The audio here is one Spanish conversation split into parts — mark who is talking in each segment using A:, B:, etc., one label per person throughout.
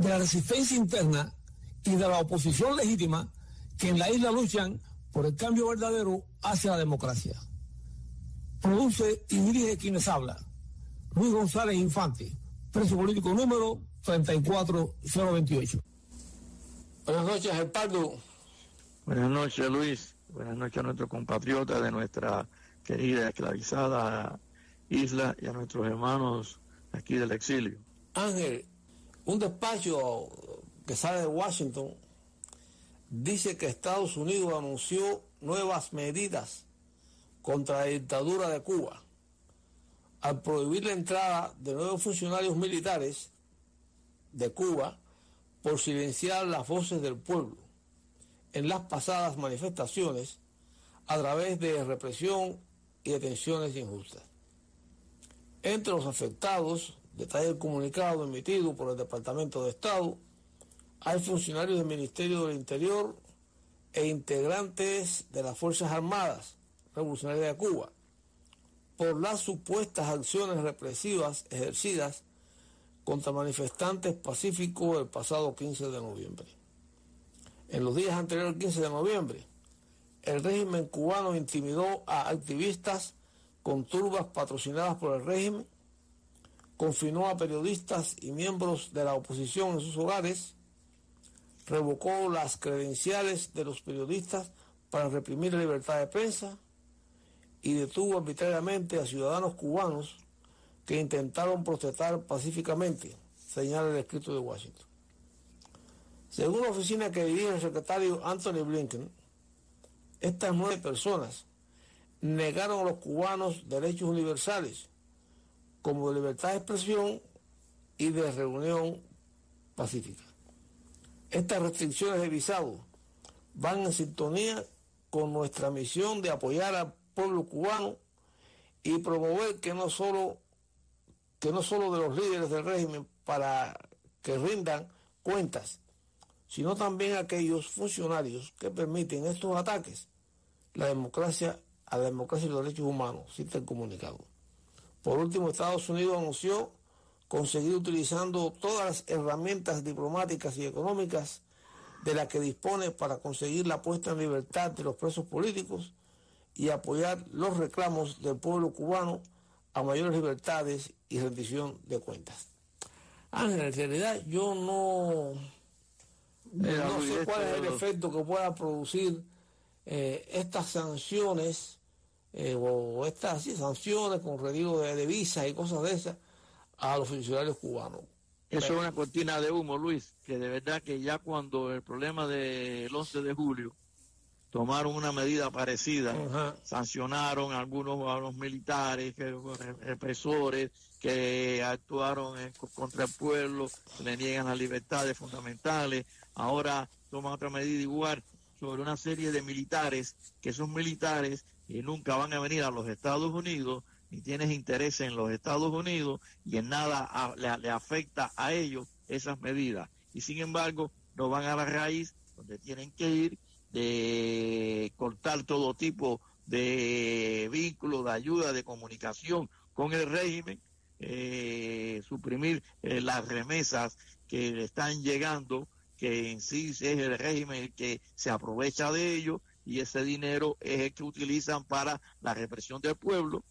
A: de la resistencia interna y de la oposición legítima que en la isla luchan por el cambio verdadero hacia la democracia. Produce y dirige quienes habla. Luis González Infante, preso político número 34028.
B: Buenas noches, Gerpardo.
C: Buenas noches, Luis. Buenas noches a nuestros compatriotas de nuestra querida esclavizada isla y a nuestros hermanos aquí del exilio.
B: Ángel, un despacho que sale de Washington dice que Estados Unidos anunció nuevas medidas contra la dictadura de Cuba al prohibir la entrada de nuevos funcionarios militares de Cuba por silenciar las voces del pueblo en las pasadas manifestaciones a través de represión y detenciones injustas. Entre los afectados, detalla el comunicado emitido por el Departamento de Estado, hay funcionarios del Ministerio del Interior e integrantes de las Fuerzas Armadas Revolucionarias de Cuba por las supuestas acciones represivas ejercidas contra manifestantes pacíficos el pasado 15 de noviembre. En los días anteriores al 15 de noviembre, el régimen cubano intimidó a activistas con turbas patrocinadas por el régimen, confinó a periodistas y miembros de la oposición en sus hogares, revocó las credenciales de los periodistas para reprimir la libertad de prensa y detuvo arbitrariamente a ciudadanos cubanos que intentaron protestar pacíficamente, señala el escrito de Washington. Según la oficina que dirige el secretario Anthony Blinken, estas nueve personas negaron a los cubanos derechos universales como de libertad de expresión y de reunión pacífica. Estas restricciones de visado van en sintonía con nuestra misión de apoyar al pueblo cubano y promover que no solo que no solo de los líderes del régimen para que rindan cuentas, sino también aquellos funcionarios que permiten estos ataques, la democracia a la democracia y los derechos humanos, cita el comunicado. Por último, Estados Unidos anunció conseguir utilizando todas las herramientas diplomáticas y económicas de las que dispone para conseguir la puesta en libertad de los presos políticos y apoyar los reclamos del pueblo cubano a mayores libertades y rendición de cuentas. Ángel, en realidad yo no, no sé cuál es el efecto que pueda producir eh, estas sanciones eh, o estas sanciones con retiro de, visas y cosas de esas a los funcionarios cubanos.
C: Eso es una cortina de humo, Luis, que de verdad que ya cuando el problema del 11 de julio tomaron una medida parecida, sancionaron a algunos a los militares, que, represores que actuaron contra el pueblo, le niegan las libertades fundamentales, ahora toman otra medida igual sobre una serie de militares que son militares y nunca van a venir a los Estados Unidos ni tienes interés en los Estados Unidos y en nada le, afecta a ellos esas medidas. Y sin embargo, no van a la raíz donde tienen que ir de cortar todo tipo de vínculos, de ayuda, de comunicación con el régimen, eh, suprimir eh, las remesas que están llegando, que en sí es el régimen el que se aprovecha de ello y ese dinero es el que utilizan para la represión del pueblo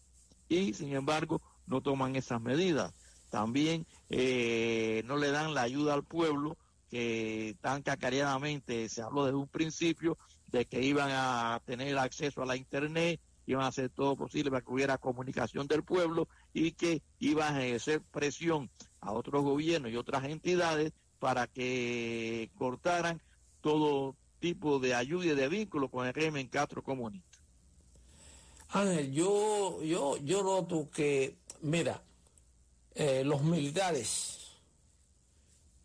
C: y sin embargo no toman esas medidas. También eh, no le dan la ayuda al pueblo que tan cacareadamente se habló desde un principio de que iban a tener acceso a la internet, iban a hacer todo posible para que hubiera comunicación del pueblo y que iban a ejercer presión a otros gobiernos y otras entidades para que cortaran todo tipo de ayuda y de vínculo con el régimen Castro comunista.
B: Ángel, yo, yo, yo noto que, mira, eh, los militares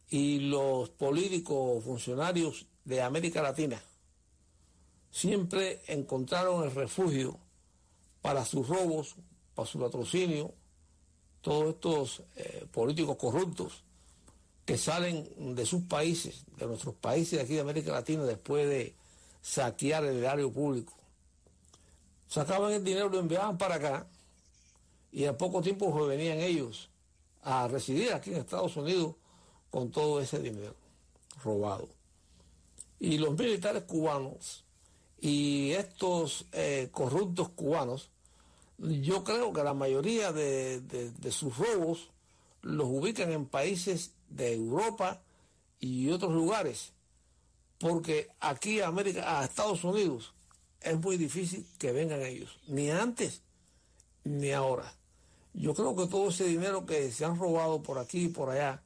B: y los políticos funcionarios de América Latina siempre encontraron el refugio para sus robos, para su patrocinio, todos estos eh, políticos corruptos que salen de sus países, de nuestros países de aquí de América Latina, después de saquear el erario público. Sacaban el dinero, lo enviaban para acá y a poco tiempo pues, venían ellos a residir aquí en Estados Unidos con todo ese dinero robado. Y los militares cubanos y estos eh, corruptos cubanos, yo creo que la mayoría de sus robos los ubican en países de Europa y otros lugares, porque aquí a América, a Estados Unidos, es muy difícil que vengan ellos, ni antes ni ahora. Yo creo que todo ese dinero que se han robado por aquí y por allá,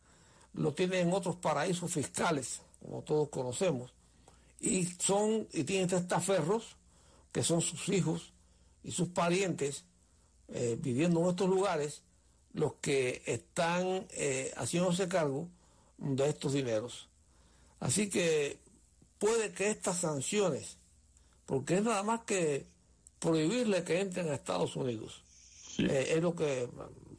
B: lo tienen en otros paraísos fiscales, como todos conocemos, y son, y tienen testaferros, que son sus hijos y sus parientes, eh, viviendo en estos lugares, los que están eh, haciéndose cargo de estos dineros. Así que puede que estas sanciones, porque es nada más que prohibirle que entren a Estados Unidos, eh, es lo que,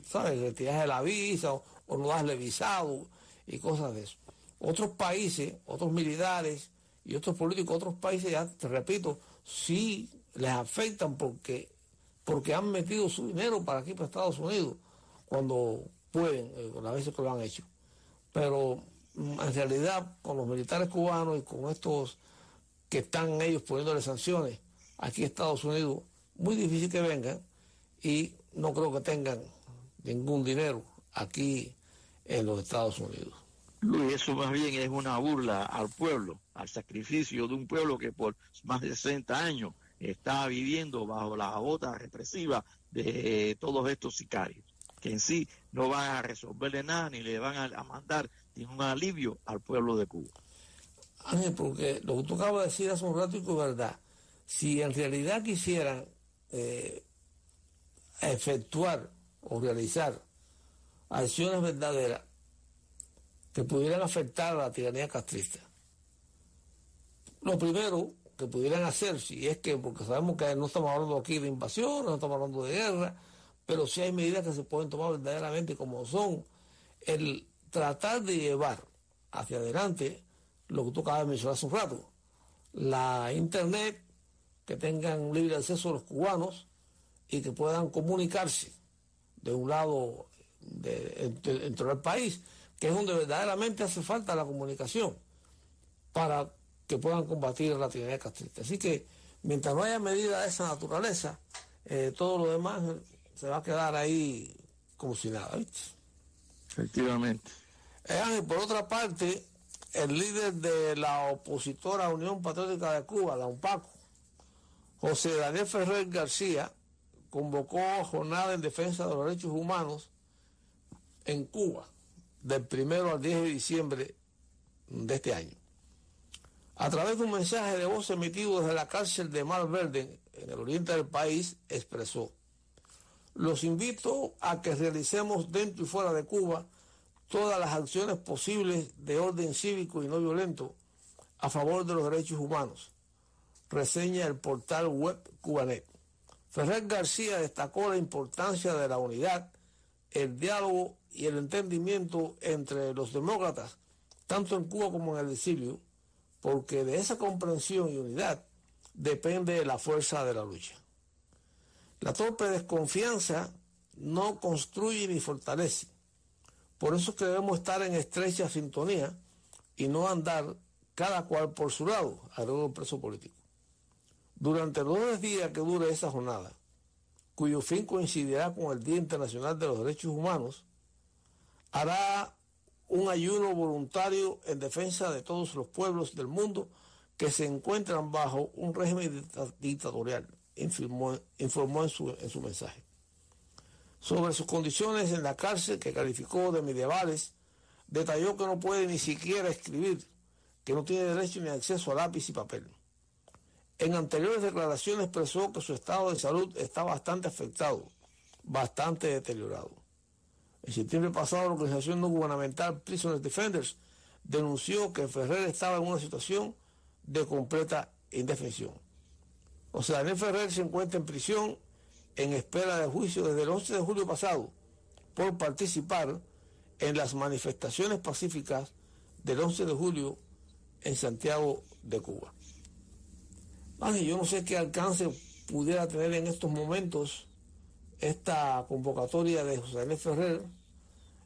B: ¿sabes? Retirarle la visa o, no darle visado y cosas de eso. Otros países, otros militares y otros políticos, otros países, ya te repito, sí les afectan porque, porque han metido su dinero para aquí, para Estados Unidos cuando pueden, eh, las veces que lo han hecho. Pero mm, en realidad con los militares cubanos y con estos que están ellos poniéndole sanciones aquí en Estados Unidos, muy difícil que vengan y no creo que tengan ningún dinero aquí en los Estados Unidos.
C: Luis, eso más bien es una burla al pueblo, al sacrificio de un pueblo que por más de 60 años está viviendo bajo la bota represiva de todos estos sicarios que en sí no van a resolverle nada ni le van a, mandar ningún alivio al pueblo de Cuba.
B: Ángel, porque lo que tú acabas de decir hace un rato es verdad. Si en realidad quisieran eh, efectuar o realizar acciones verdaderas que pudieran afectar a la tiranía castrista, lo primero que pudieran hacer, si es que, porque sabemos que no estamos hablando aquí de invasión, no estamos hablando de guerra, pero sí hay medidas que se pueden tomar verdaderamente como son el tratar de llevar hacia adelante lo que tú acabas de mencionar hace un rato, la internet, que tengan libre acceso a los cubanos y que puedan comunicarse de un lado dentro del país, que es donde verdaderamente hace falta la comunicación para que puedan combatir la tiranía castrista. Así que mientras no haya medidas de esa naturaleza, eh, todo lo demás se va a quedar ahí como si nada, ¿viste?
C: Efectivamente.
B: Eh, por otra parte, el líder de la opositora Unión Patriótica de Cuba, la UNPACO, José Daniel Ferrer García, convocó jornada en defensa de los derechos humanos en Cuba del primero al 10 de diciembre de este año. A través de un mensaje de voz emitido desde la cárcel de Mar Verde, en el oriente del país, expresó los invito a que realicemos dentro y fuera de Cuba todas las acciones posibles de orden cívico y no violento a favor de los derechos humanos. Reseña el portal web Cubanet. Ferrer García destacó la importancia de la unidad, el diálogo y el entendimiento entre los demócratas, tanto en Cuba como en el exilio, porque de esa comprensión y unidad depende la fuerza de la lucha. La torpe desconfianza no construye ni fortalece. Por eso es que debemos estar en estrecha sintonía y no andar cada cual por su lado, agregó el preso político. Durante los dos días que dure esa jornada, cuyo fin coincidirá con el Día Internacional de los Derechos Humanos, hará un ayuno voluntario en defensa de todos los pueblos del mundo que se encuentran bajo un régimen dictatorial informó, en, su, en su mensaje. Sobre sus condiciones en la cárcel, que calificó de medievales, detalló que no puede ni siquiera escribir, que no tiene derecho ni acceso a lápiz y papel. En anteriores declaraciones expresó que su estado de salud está bastante afectado, bastante deteriorado. En septiembre pasado, la organización no gubernamental Prisoners Defenders denunció que Ferrer estaba en una situación de completa indefensión. O sea, Daniel Ferrer se encuentra en prisión en espera de juicio desde el 11 de julio pasado por participar en las manifestaciones pacíficas del 11 de julio en Santiago de Cuba. yo no sé qué alcance pudiera tener en estos momentos esta convocatoria de José Daniel Ferrer,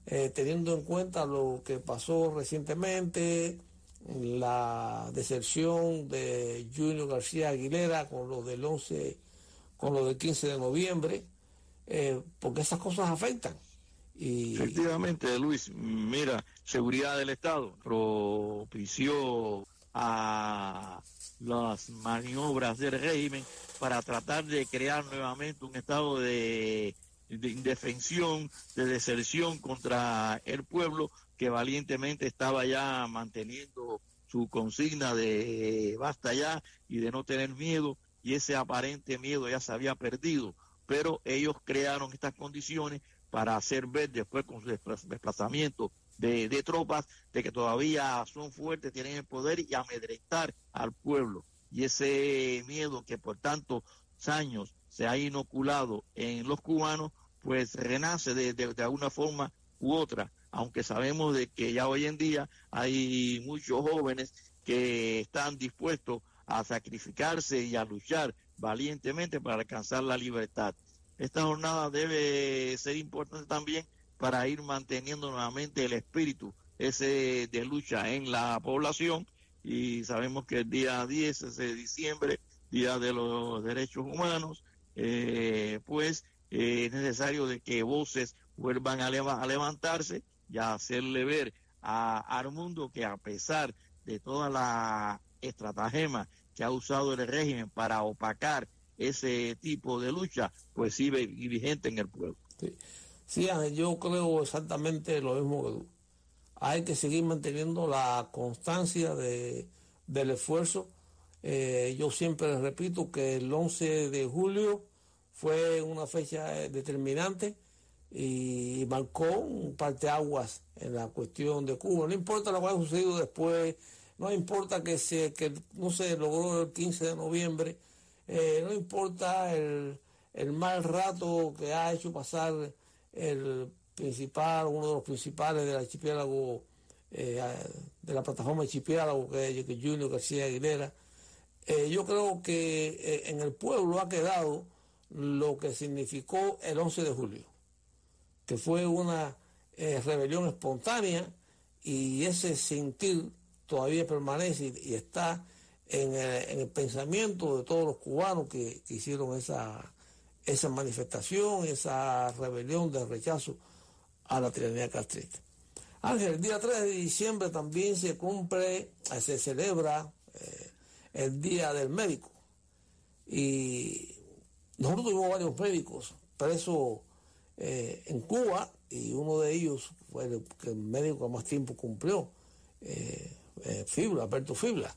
B: eh, teniendo en cuenta lo que pasó recientemente, la deserción de Junior García Aguilera con lo del 11, con lo del 15 de noviembre, eh, porque esas cosas afectan.
C: Y... Efectivamente, Luis, mira, seguridad del Estado propició a las maniobras del régimen para tratar de crear nuevamente un estado de, indefensión, de deserción contra el pueblo que valientemente estaba ya manteniendo su consigna de basta ya y de no tener miedo y ese aparente miedo ya se había perdido, pero ellos crearon estas condiciones para hacer ver después con su desplazamiento de, de, tropas de que todavía son fuertes, tienen el poder y amedrentar al pueblo. Y ese miedo que por tantos años se ha inoculado en los cubanos, pues renace de, de, de alguna forma u otra, aunque sabemos de que ya hoy en día hay muchos jóvenes que están dispuestos a sacrificarse y a luchar valientemente para alcanzar la libertad. Esta jornada debe ser importante también para ir manteniendo nuevamente el espíritu ese de lucha en la población y sabemos que el día 10 de diciembre, Día de los Derechos Humanos, eh, pues eh, es necesario de que voces vuelvan a, a levantarse y hacerle ver a, al mundo que a pesar de toda la estratagema que ha usado el régimen para opacar ese tipo de lucha, pues sigue vigente en el pueblo.
B: Sí. yo creo exactamente lo mismo que tú. Hay que seguir manteniendo la constancia de, del esfuerzo. Eh, yo siempre les repito que el 11 de julio fue una fecha determinante y marcó un parteaguas en la cuestión de Cuba. No importa lo que haya sucedido después, no importa que, se, que no se logró el 15 de noviembre, eh, no importa el, mal rato que ha hecho pasar el principal, uno de los principales del archipiélago, eh, de la plataforma archipiélago, que es Junior García Aguilera. Eh, yo creo que en el pueblo ha quedado lo que significó el 11 de julio, que fue una rebelión espontánea y ese sentir todavía permanece y está en el, pensamiento de todos los cubanos que, hicieron esa, esa manifestación, esa rebelión de rechazo a la tiranía castrista. Ángel, el día 3 de diciembre también se cumple, se celebra eh, el Día del Médico. Y nosotros tuvimos varios médicos presos eh, en Cuba y uno de ellos fue el, el médico que más tiempo cumplió, eh, Fibla, Alberto Fibla.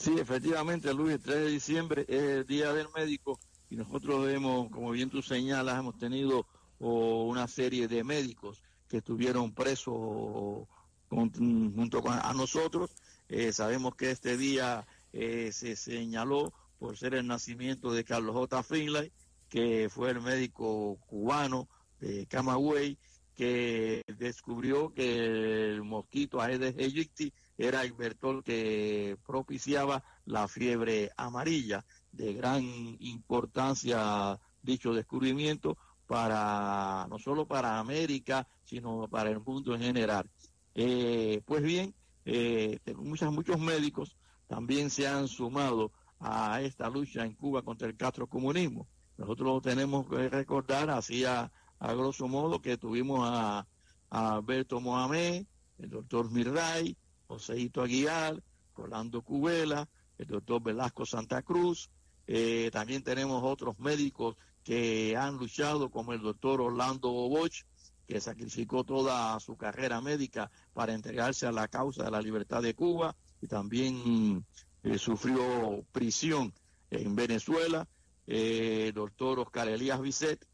C: Sí, efectivamente, Luis, el 3 de diciembre es el Día del Médico y nosotros hemos, como bien tú señalas, hemos tenido una serie de médicos que estuvieron presos junto con a nosotros. Eh, sabemos que este día eh, se señaló por ser el nacimiento de Carlos J. Finlay, que fue el médico cubano de Camagüey, que descubrió que el mosquito Aedes aegypti era el vector que propiciaba la fiebre amarilla, de gran importancia dicho descubrimiento para no solo para América, sino para el mundo en general. Eh, pues bien, eh, muchos, muchos médicos también se han sumado a esta lucha en Cuba contra el castrocomunismo. Nosotros tenemos que recordar, así a, grosso modo, que tuvimos a, a Alberto Mohamed, el doctor Mirray, Joséito Aguilar, Rolando Cubela, el doctor Velasco Santa Cruz. Eh, también tenemos otros médicos que han luchado, como el doctor Orlando Bosch, que sacrificó toda su carrera médica para entregarse a la causa de la libertad de Cuba y también eh, sufrió prisión en Venezuela. Eh, el doctor Oscar Elías Bisset,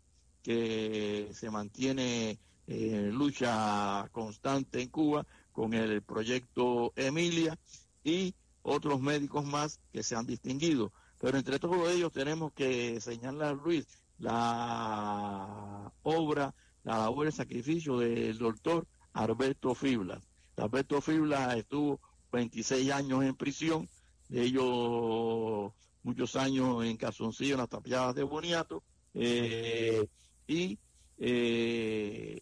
C: que se mantiene eh, lucha constante en Cuba con el proyecto Emilia y otros médicos más que se han distinguido. Pero entre todos ellos tenemos que señalar, Luis, la obra, la labor de sacrificio del doctor Alberto Fibla. Alberto Fibla estuvo 26 años en prisión, de ellos muchos años en Calzoncillo, en las tapiadas de Boniato, eh, y eh,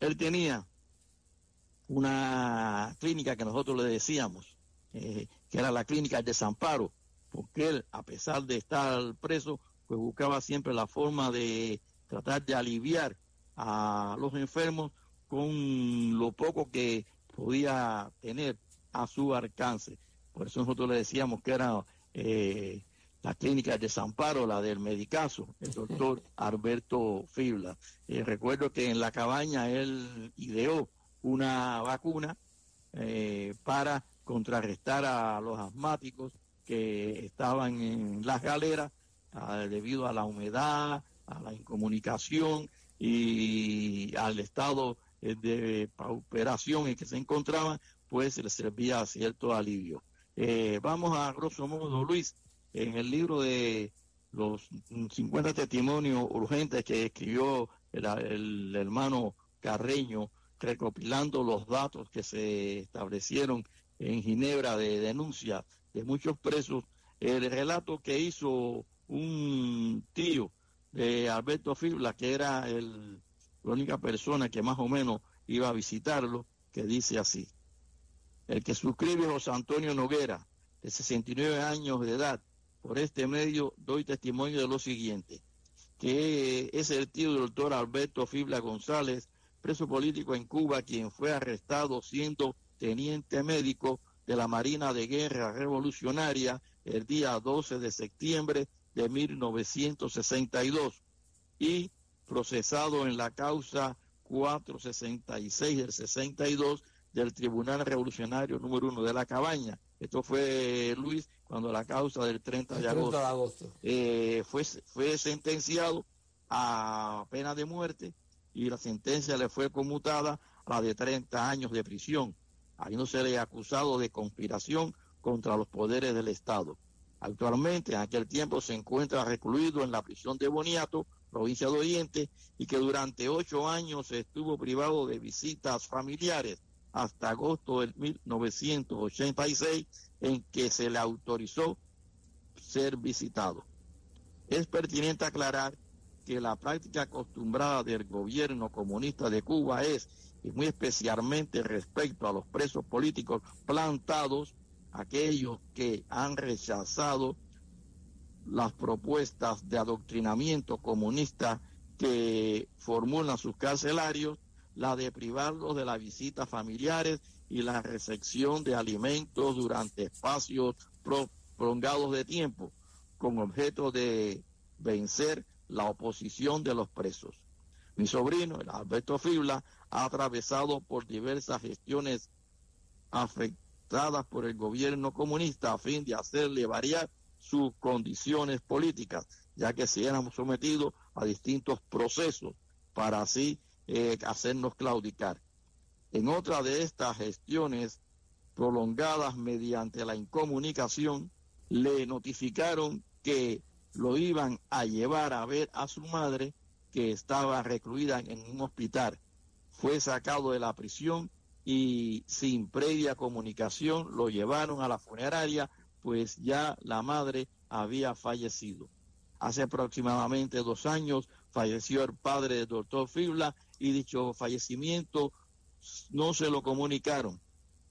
C: él tenía una clínica que nosotros le decíamos, eh, que era la clínica de desamparo, porque él, a pesar de estar preso, pues buscaba siempre la forma de tratar de aliviar a los enfermos con lo poco que podía tener a su alcance. Por eso nosotros le decíamos que era eh, la clínica de desamparo, la del medicazo, el doctor Alberto Fibla. Eh, recuerdo que en la cabaña él ideó una vacuna eh, para contrarrestar a los asmáticos que estaban en las galeras debido a la humedad, a la incomunicación y al estado de pauperación en que se encontraban, pues les servía cierto alivio. Eh, vamos a grosso modo, Luis, en el libro de los 50 testimonios urgentes que escribió el, hermano Carreño, recopilando los datos que se establecieron en Ginebra de denuncia de muchos presos, el relato que hizo un tío de Alberto Fibla, que era el, la única persona que más o menos iba a visitarlo, que dice así. El que suscribe José Antonio Noguera, de 69 años de edad, por este medio doy testimonio de lo siguiente, que es el tío del doctor Alberto Fibla González, preso político en Cuba, quien fue arrestado siendo teniente médico de la Marina de Guerra Revolucionaria el día 12 de septiembre de 1962 y procesado en la causa 466 del 62 del Tribunal Revolucionario número uno de la Cabaña. Esto fue, Luis, cuando la causa del 30 de agosto, eh, fue, fue sentenciado a pena de muerte y la sentencia le fue conmutada a la de 30 años de prisión. Ahí no se le ha acusado de conspiración contra los poderes del Estado. Actualmente, en aquel tiempo, se encuentra recluido en la prisión de Boniato, provincia de Oriente, y que durante ocho años estuvo privado de visitas familiares hasta agosto del 1986 en que se le autorizó ser visitado. Es pertinente aclarar que la práctica acostumbrada del gobierno comunista de Cuba es, y muy especialmente respecto a los presos políticos plantados, aquellos que han rechazado las propuestas de adoctrinamiento comunista que formulan sus carcelarios, la de privarlos de las visitas familiares y la recepción de alimentos durante espacios prolongados de tiempo, con objeto de vencer la oposición de los presos. Mi sobrino, el Alberto Fibla, ha atravesado por diversas gestiones afectadas por el gobierno comunista a fin de hacerle variar sus condiciones políticas, ya que se eran sometidos a distintos procesos para así eh, hacernos claudicar. En otra de estas gestiones prolongadas mediante la incomunicación, le notificaron que lo iban a llevar a ver a su madre que estaba recluida en un hospital. Fue sacado de la prisión y sin previa comunicación lo llevaron a la funeraria, pues ya la madre había fallecido. Hace aproximadamente dos años falleció el padre del doctor Fibla y dicho fallecimiento no se lo comunicaron.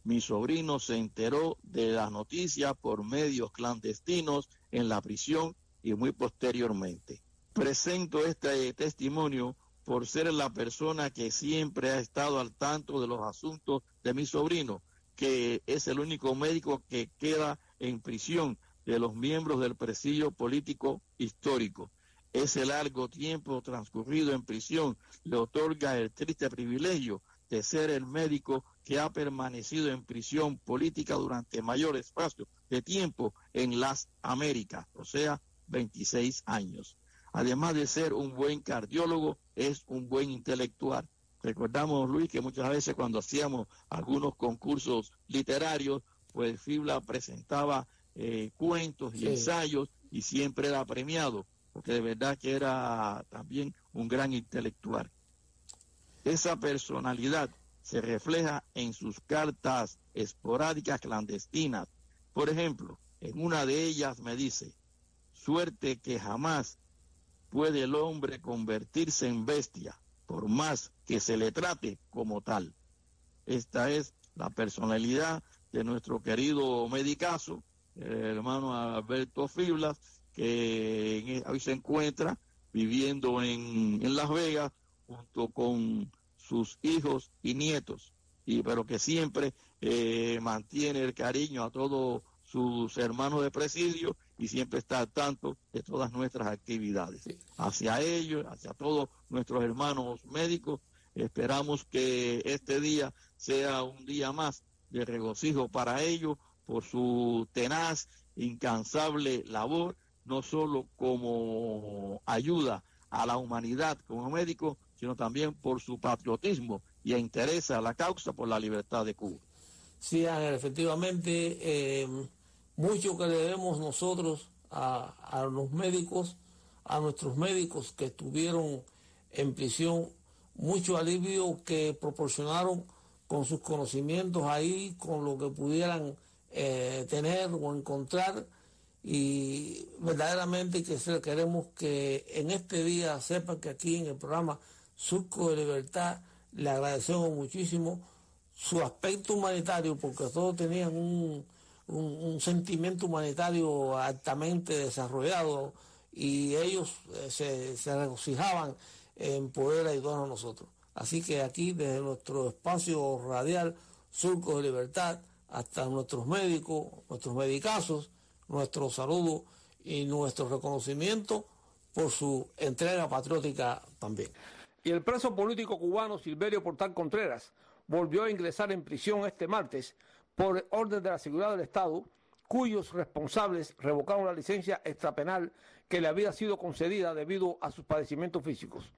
C: Mi sobrino se enteró de las noticias por medios clandestinos en la prisión y muy posteriormente. Presento este testimonio por ser la persona que siempre ha estado al tanto de los asuntos de mi sobrino, que es el único médico que queda en prisión de los miembros del presidio político histórico ese largo tiempo transcurrido en prisión le otorga el triste privilegio de ser el médico que ha permanecido en prisión política durante mayor espacio de tiempo en las Américas, o sea, 26 años. Además de ser un buen cardiólogo, es un buen intelectual. Recordamos, Luis, que muchas veces cuando hacíamos algunos concursos literarios, pues Fibla presentaba eh, cuentos y ensayos y siempre era premiado, porque de verdad que era también un gran intelectual. Esa personalidad se refleja en sus cartas esporádicas clandestinas. Por ejemplo, en una de ellas me dice, suerte que jamás puede el hombre convertirse en bestia, por más que se le trate como tal. Esta es la personalidad de nuestro querido medicazo, el hermano Alberto Fiblas, que e, hoy se encuentra viviendo en, en Las Vegas junto con sus hijos y nietos, y pero que siempre eh, mantiene el cariño a todos sus hermanos de presidio y siempre está al tanto de todas nuestras actividades. Hacia ellos, hacia todos nuestros hermanos médicos, esperamos que este día sea un día más de regocijo para ellos por su tenaz, incansable labor, no solo como ayuda a la humanidad como médico, sino también por su patriotismo y interés a la causa por la libertad de Cuba.
B: Sí, Ángel, efectivamente, eh, mucho que le debemos nosotros a, a los médicos, a nuestros médicos que estuvieron en prisión, mucho alivio que proporcionaron con sus conocimientos ahí, con lo que pudieran eh, tener o encontrar. Y verdaderamente que queremos que en este día sepan que aquí en el programa Surco de Libertad le agradecemos muchísimo su aspecto humanitario, porque todos tenían un, un, sentimiento humanitario altamente desarrollado y ellos eh, se, se regocijaban en poder ayudar a nosotros. Así que aquí, desde nuestro espacio radial Surco de Libertad, hasta nuestros médicos, nuestros medicazos, nuestro saludo y nuestro reconocimiento por su entrega patriótica también. Y el preso político cubano Silverio Portal Contreras volvió a ingresar en prisión este martes por orden de la seguridad del Estado, cuyos responsables revocaron la licencia extrapenal que le había sido concedida debido a sus padecimientos físicos.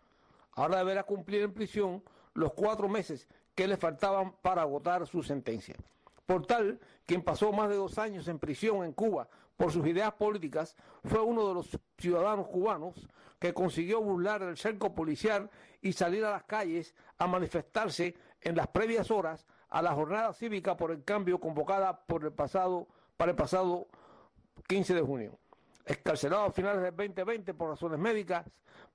B: Ahora deberá cumplir en prisión los cuatro meses que le faltaban para agotar su sentencia. Portal, quien pasó más de dos años en prisión en Cuba por sus ideas políticas, fue uno de los ciudadanos cubanos que consiguió burlar el cerco policial y salir a las calles a manifestarse en las previas horas a la jornada cívica por el cambio convocada por el pasado, para el pasado 15 de junio. Escarcelado a finales del 2020 por razones médicas,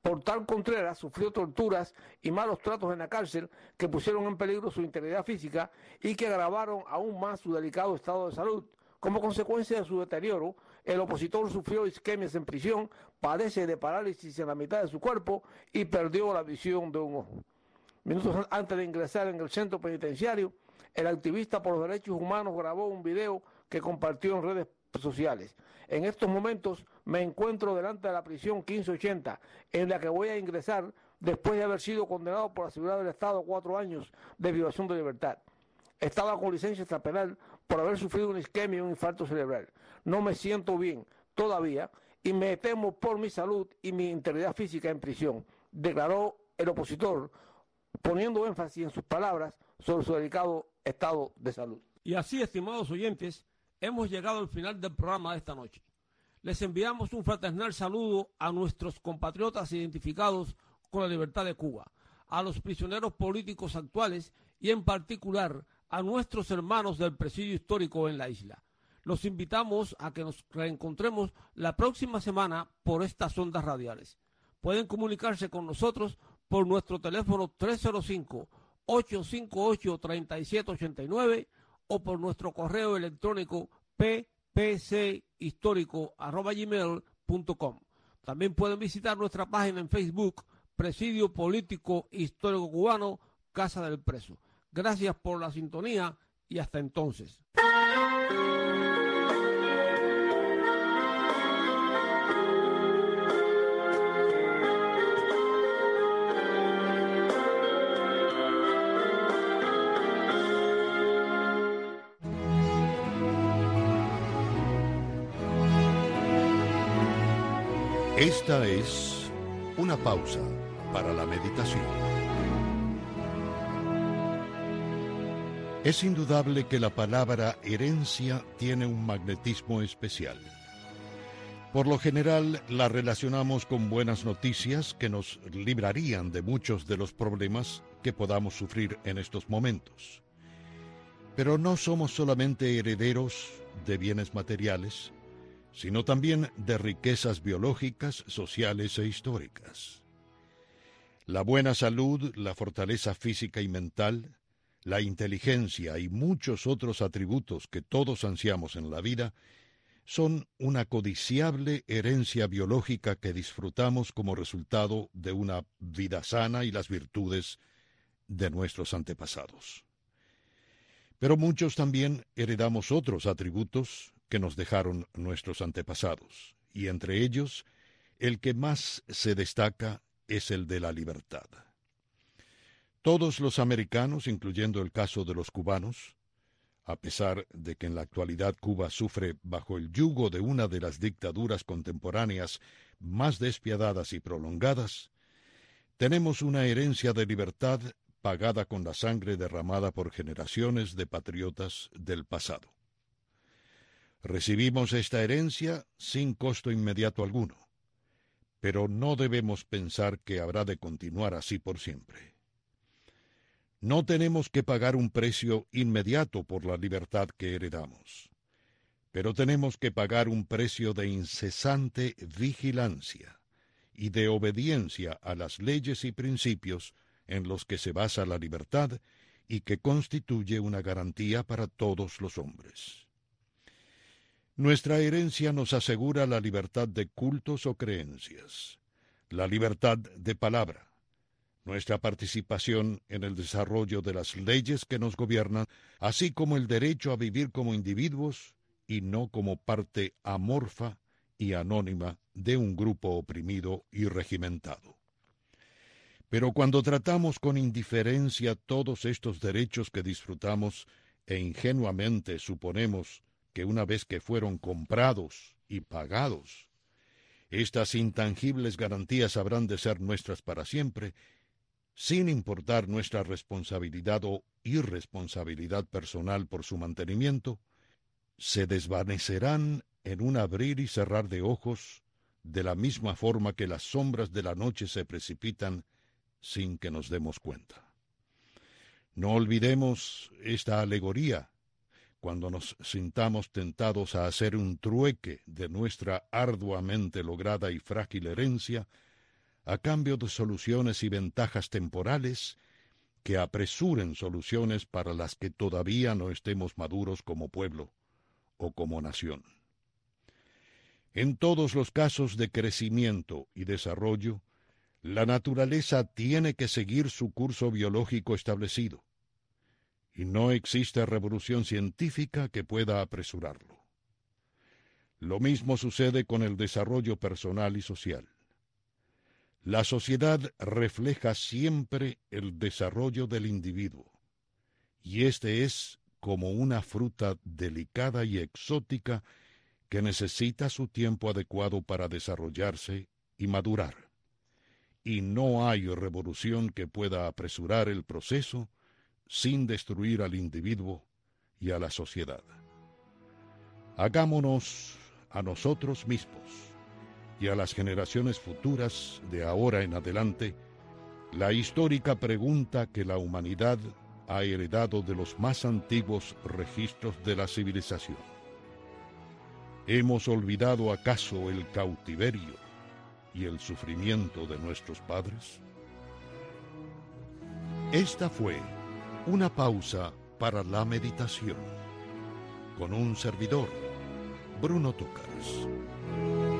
B: Portal Contreras sufrió torturas y malos tratos en la cárcel que pusieron en peligro su integridad física y que agravaron aún más su delicado estado de salud. Como consecuencia de su deterioro, el opositor sufrió isquemias en prisión, padece de parálisis en la mitad de su cuerpo y perdió la visión de un ojo. Minutos antes de ingresar en el centro penitenciario, el activista por los derechos humanos grabó un video que compartió en redes sociales. En estos momentos me encuentro delante de la prisión 1580, en la que voy a ingresar después de haber sido condenado por la seguridad del Estado a cuatro años de violación de libertad. Estaba con licencia extrapenal por haber sufrido un isquemia y un infarto cerebral. No me siento bien todavía y me temo por mi salud y mi integridad física en prisión, declaró el opositor, poniendo énfasis en sus palabras sobre su delicado estado de salud. Y así, estimados oyentes, hemos llegado al final del programa de esta noche. Les enviamos un fraternal saludo a nuestros compatriotas identificados con la libertad de Cuba, a los prisioneros políticos actuales y en particular a nuestros hermanos del presidio histórico en la isla. Los invitamos a que nos reencontremos la próxima semana por estas ondas radiales. Pueden comunicarse con nosotros por nuestro teléfono 305-858-3789 o por nuestro correo electrónico ppchistórico.com. También pueden visitar nuestra página en Facebook, Presidio Político Histórico Cubano, Casa del Preso. Gracias por la sintonía y hasta entonces.
D: Esta es una pausa para la meditación. Es indudable que la palabra herencia tiene un magnetismo especial. Por lo general la relacionamos con buenas noticias que nos librarían de muchos de los problemas que podamos sufrir en estos momentos. Pero no somos solamente herederos de bienes materiales, sino también de riquezas biológicas, sociales e históricas. La buena salud, la fortaleza física y mental, la inteligencia y muchos otros atributos que todos ansiamos en la vida son una codiciable herencia biológica que disfrutamos como resultado de una vida sana y las virtudes de nuestros antepasados. Pero muchos también heredamos otros atributos que nos dejaron nuestros antepasados, y entre ellos el que más se destaca es el de la libertad. Todos los americanos, incluyendo el caso de los cubanos, a pesar de que en la actualidad Cuba sufre bajo el yugo de una de las dictaduras contemporáneas más despiadadas y prolongadas, tenemos una herencia de libertad pagada con la sangre derramada por generaciones de patriotas del pasado. Recibimos esta herencia sin costo inmediato alguno, pero no debemos pensar que habrá de continuar así por siempre. No tenemos que pagar un precio inmediato por la libertad que heredamos, pero tenemos que pagar un precio de incesante vigilancia y de obediencia a las leyes y principios en los que se basa la libertad y que constituye una garantía para todos los hombres. Nuestra herencia nos asegura la libertad de cultos o creencias, la libertad de palabra, nuestra participación en el desarrollo de las leyes que nos gobiernan, así como el derecho a vivir como individuos y no como parte amorfa y anónima de un grupo oprimido y regimentado. Pero cuando tratamos con indiferencia todos estos derechos que disfrutamos e ingenuamente suponemos que una vez que fueron comprados y pagados, estas intangibles garantías habrán de ser nuestras para siempre, sin importar nuestra responsabilidad o irresponsabilidad personal por su mantenimiento, se desvanecerán en un abrir y cerrar de ojos, de la misma forma que las sombras de la noche se precipitan sin que nos demos cuenta. No olvidemos esta alegoría cuando nos sintamos tentados a hacer un trueque de nuestra arduamente lograda y frágil herencia a cambio de soluciones y ventajas temporales que apresuren soluciones para las que todavía no estemos maduros como pueblo o como nación. En todos los casos de crecimiento y desarrollo, la naturaleza tiene que seguir su curso biológico establecido, y no existe revolución científica que pueda apresurarlo. Lo mismo sucede con el desarrollo personal y social. La sociedad refleja siempre el desarrollo del individuo, y éste es como una fruta delicada y exótica que necesita su tiempo adecuado para desarrollarse y madurar. Y no hay revolución que pueda apresurar el proceso sin destruir al individuo y a la sociedad. Hagámonos a nosotros mismos y a las generaciones futuras de ahora en adelante la histórica pregunta que la humanidad ha heredado de los más antiguos registros de la civilización. ¿Hemos olvidado acaso el cautiverio y el sufrimiento de nuestros padres? Esta fue una pausa para la meditación con un servidor, Bruno Tócaras.